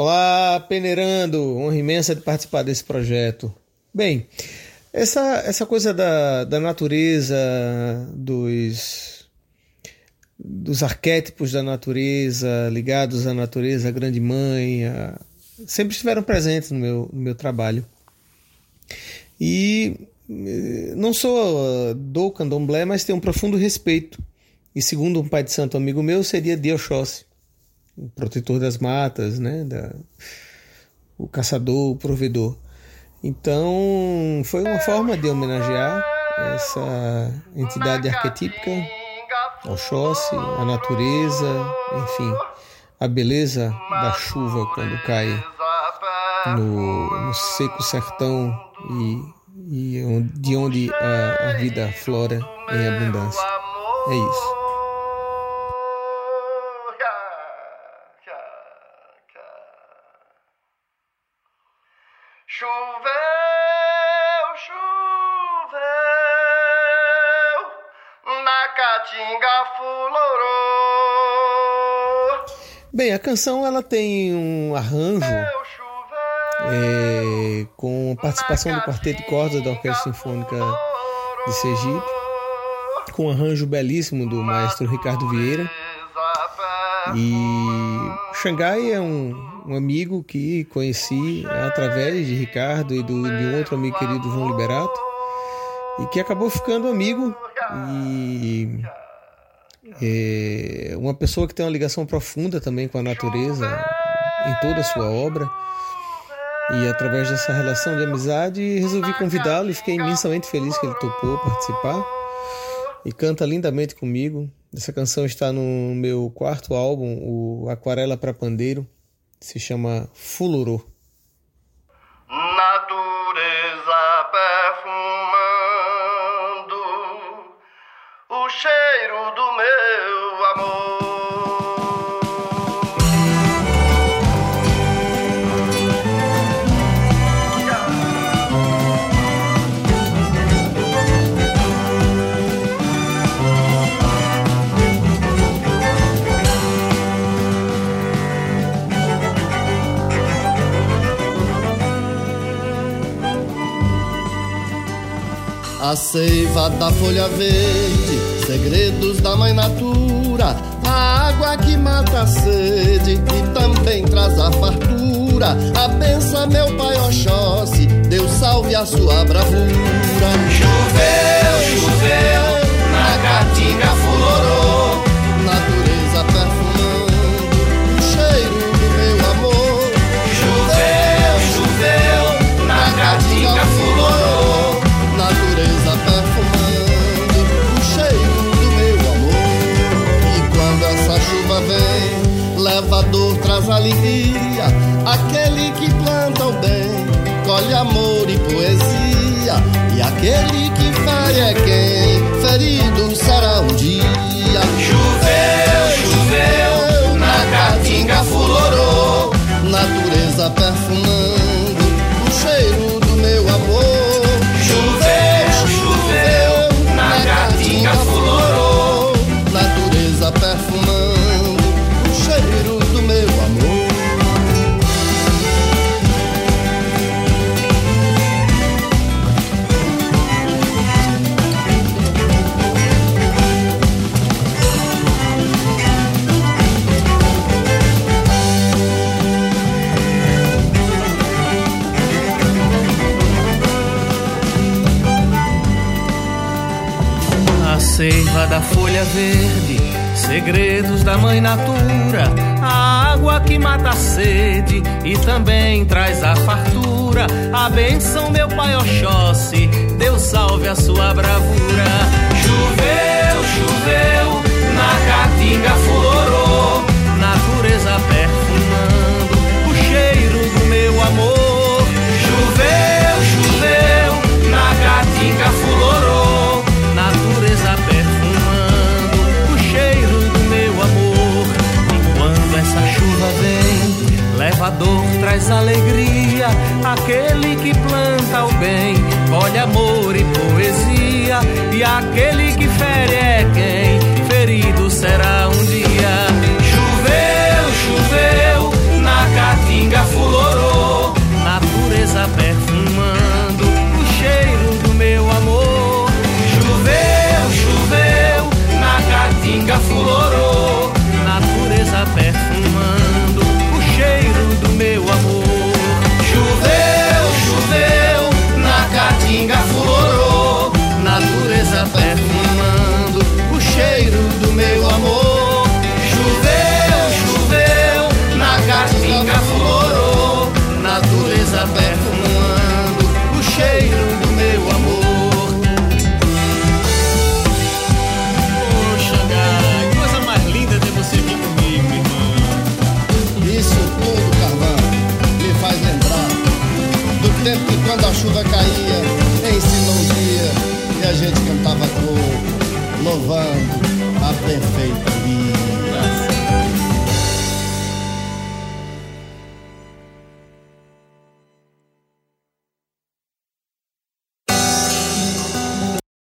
Olá, peneirando! Honra imensa de participar desse projeto. Bem, essa, essa coisa da, da natureza, dos, dos arquétipos da natureza, ligados à natureza, à grande mãe, a, sempre estiveram presentes no meu, no meu trabalho. E eh, não sou do candomblé, mas tenho um profundo respeito. E segundo um pai de santo amigo meu, seria de Oxóssi, o protetor das matas, né? Da, o caçador, o provedor. Então, foi uma forma de homenagear essa entidade arquetípica, Oxóssi, a natureza, enfim, a beleza da chuva quando cai no, no seco sertão e e de onde a, a vida flora em abundância. É isso. Choveu, choveu, na caatinga florou. Bem, a canção ela tem um arranjo é, com participação do Quarteto de Cordas da Orquestra Sinfônica de Sergipe, com um arranjo belíssimo do maestro Ricardo Vieira. E Xangai é um, um amigo que conheci através de Ricardo e do, de um outro amigo querido, João Liberato, e que acabou ficando amigo e é uma pessoa que tem uma ligação profunda também com a natureza em toda a sua obra. E através dessa relação de amizade, resolvi convidá-lo e fiquei imensamente feliz que ele topou participar. E canta lindamente comigo. Essa canção está no meu quarto álbum, o Aquarela para Pandeiro. Se chama Fulurô. A seiva da folha verde, segredos da mãe natura, a água que mata a sede e também traz a fartura. A benção, meu pai Oxóssi, Deus salve a sua bravura. Alegria. Aquele que planta o bem, colhe amor e poesia. E aquele que fere é quem ferido será um dia. Da folha verde, segredos da mãe natura, a água que mata a sede e também traz a fartura. A benção, meu pai Oxóssi, Deus salve a sua bravura. alegria. Aquele que planta o bem, olha amor e poesia. E aquele que fere nothing.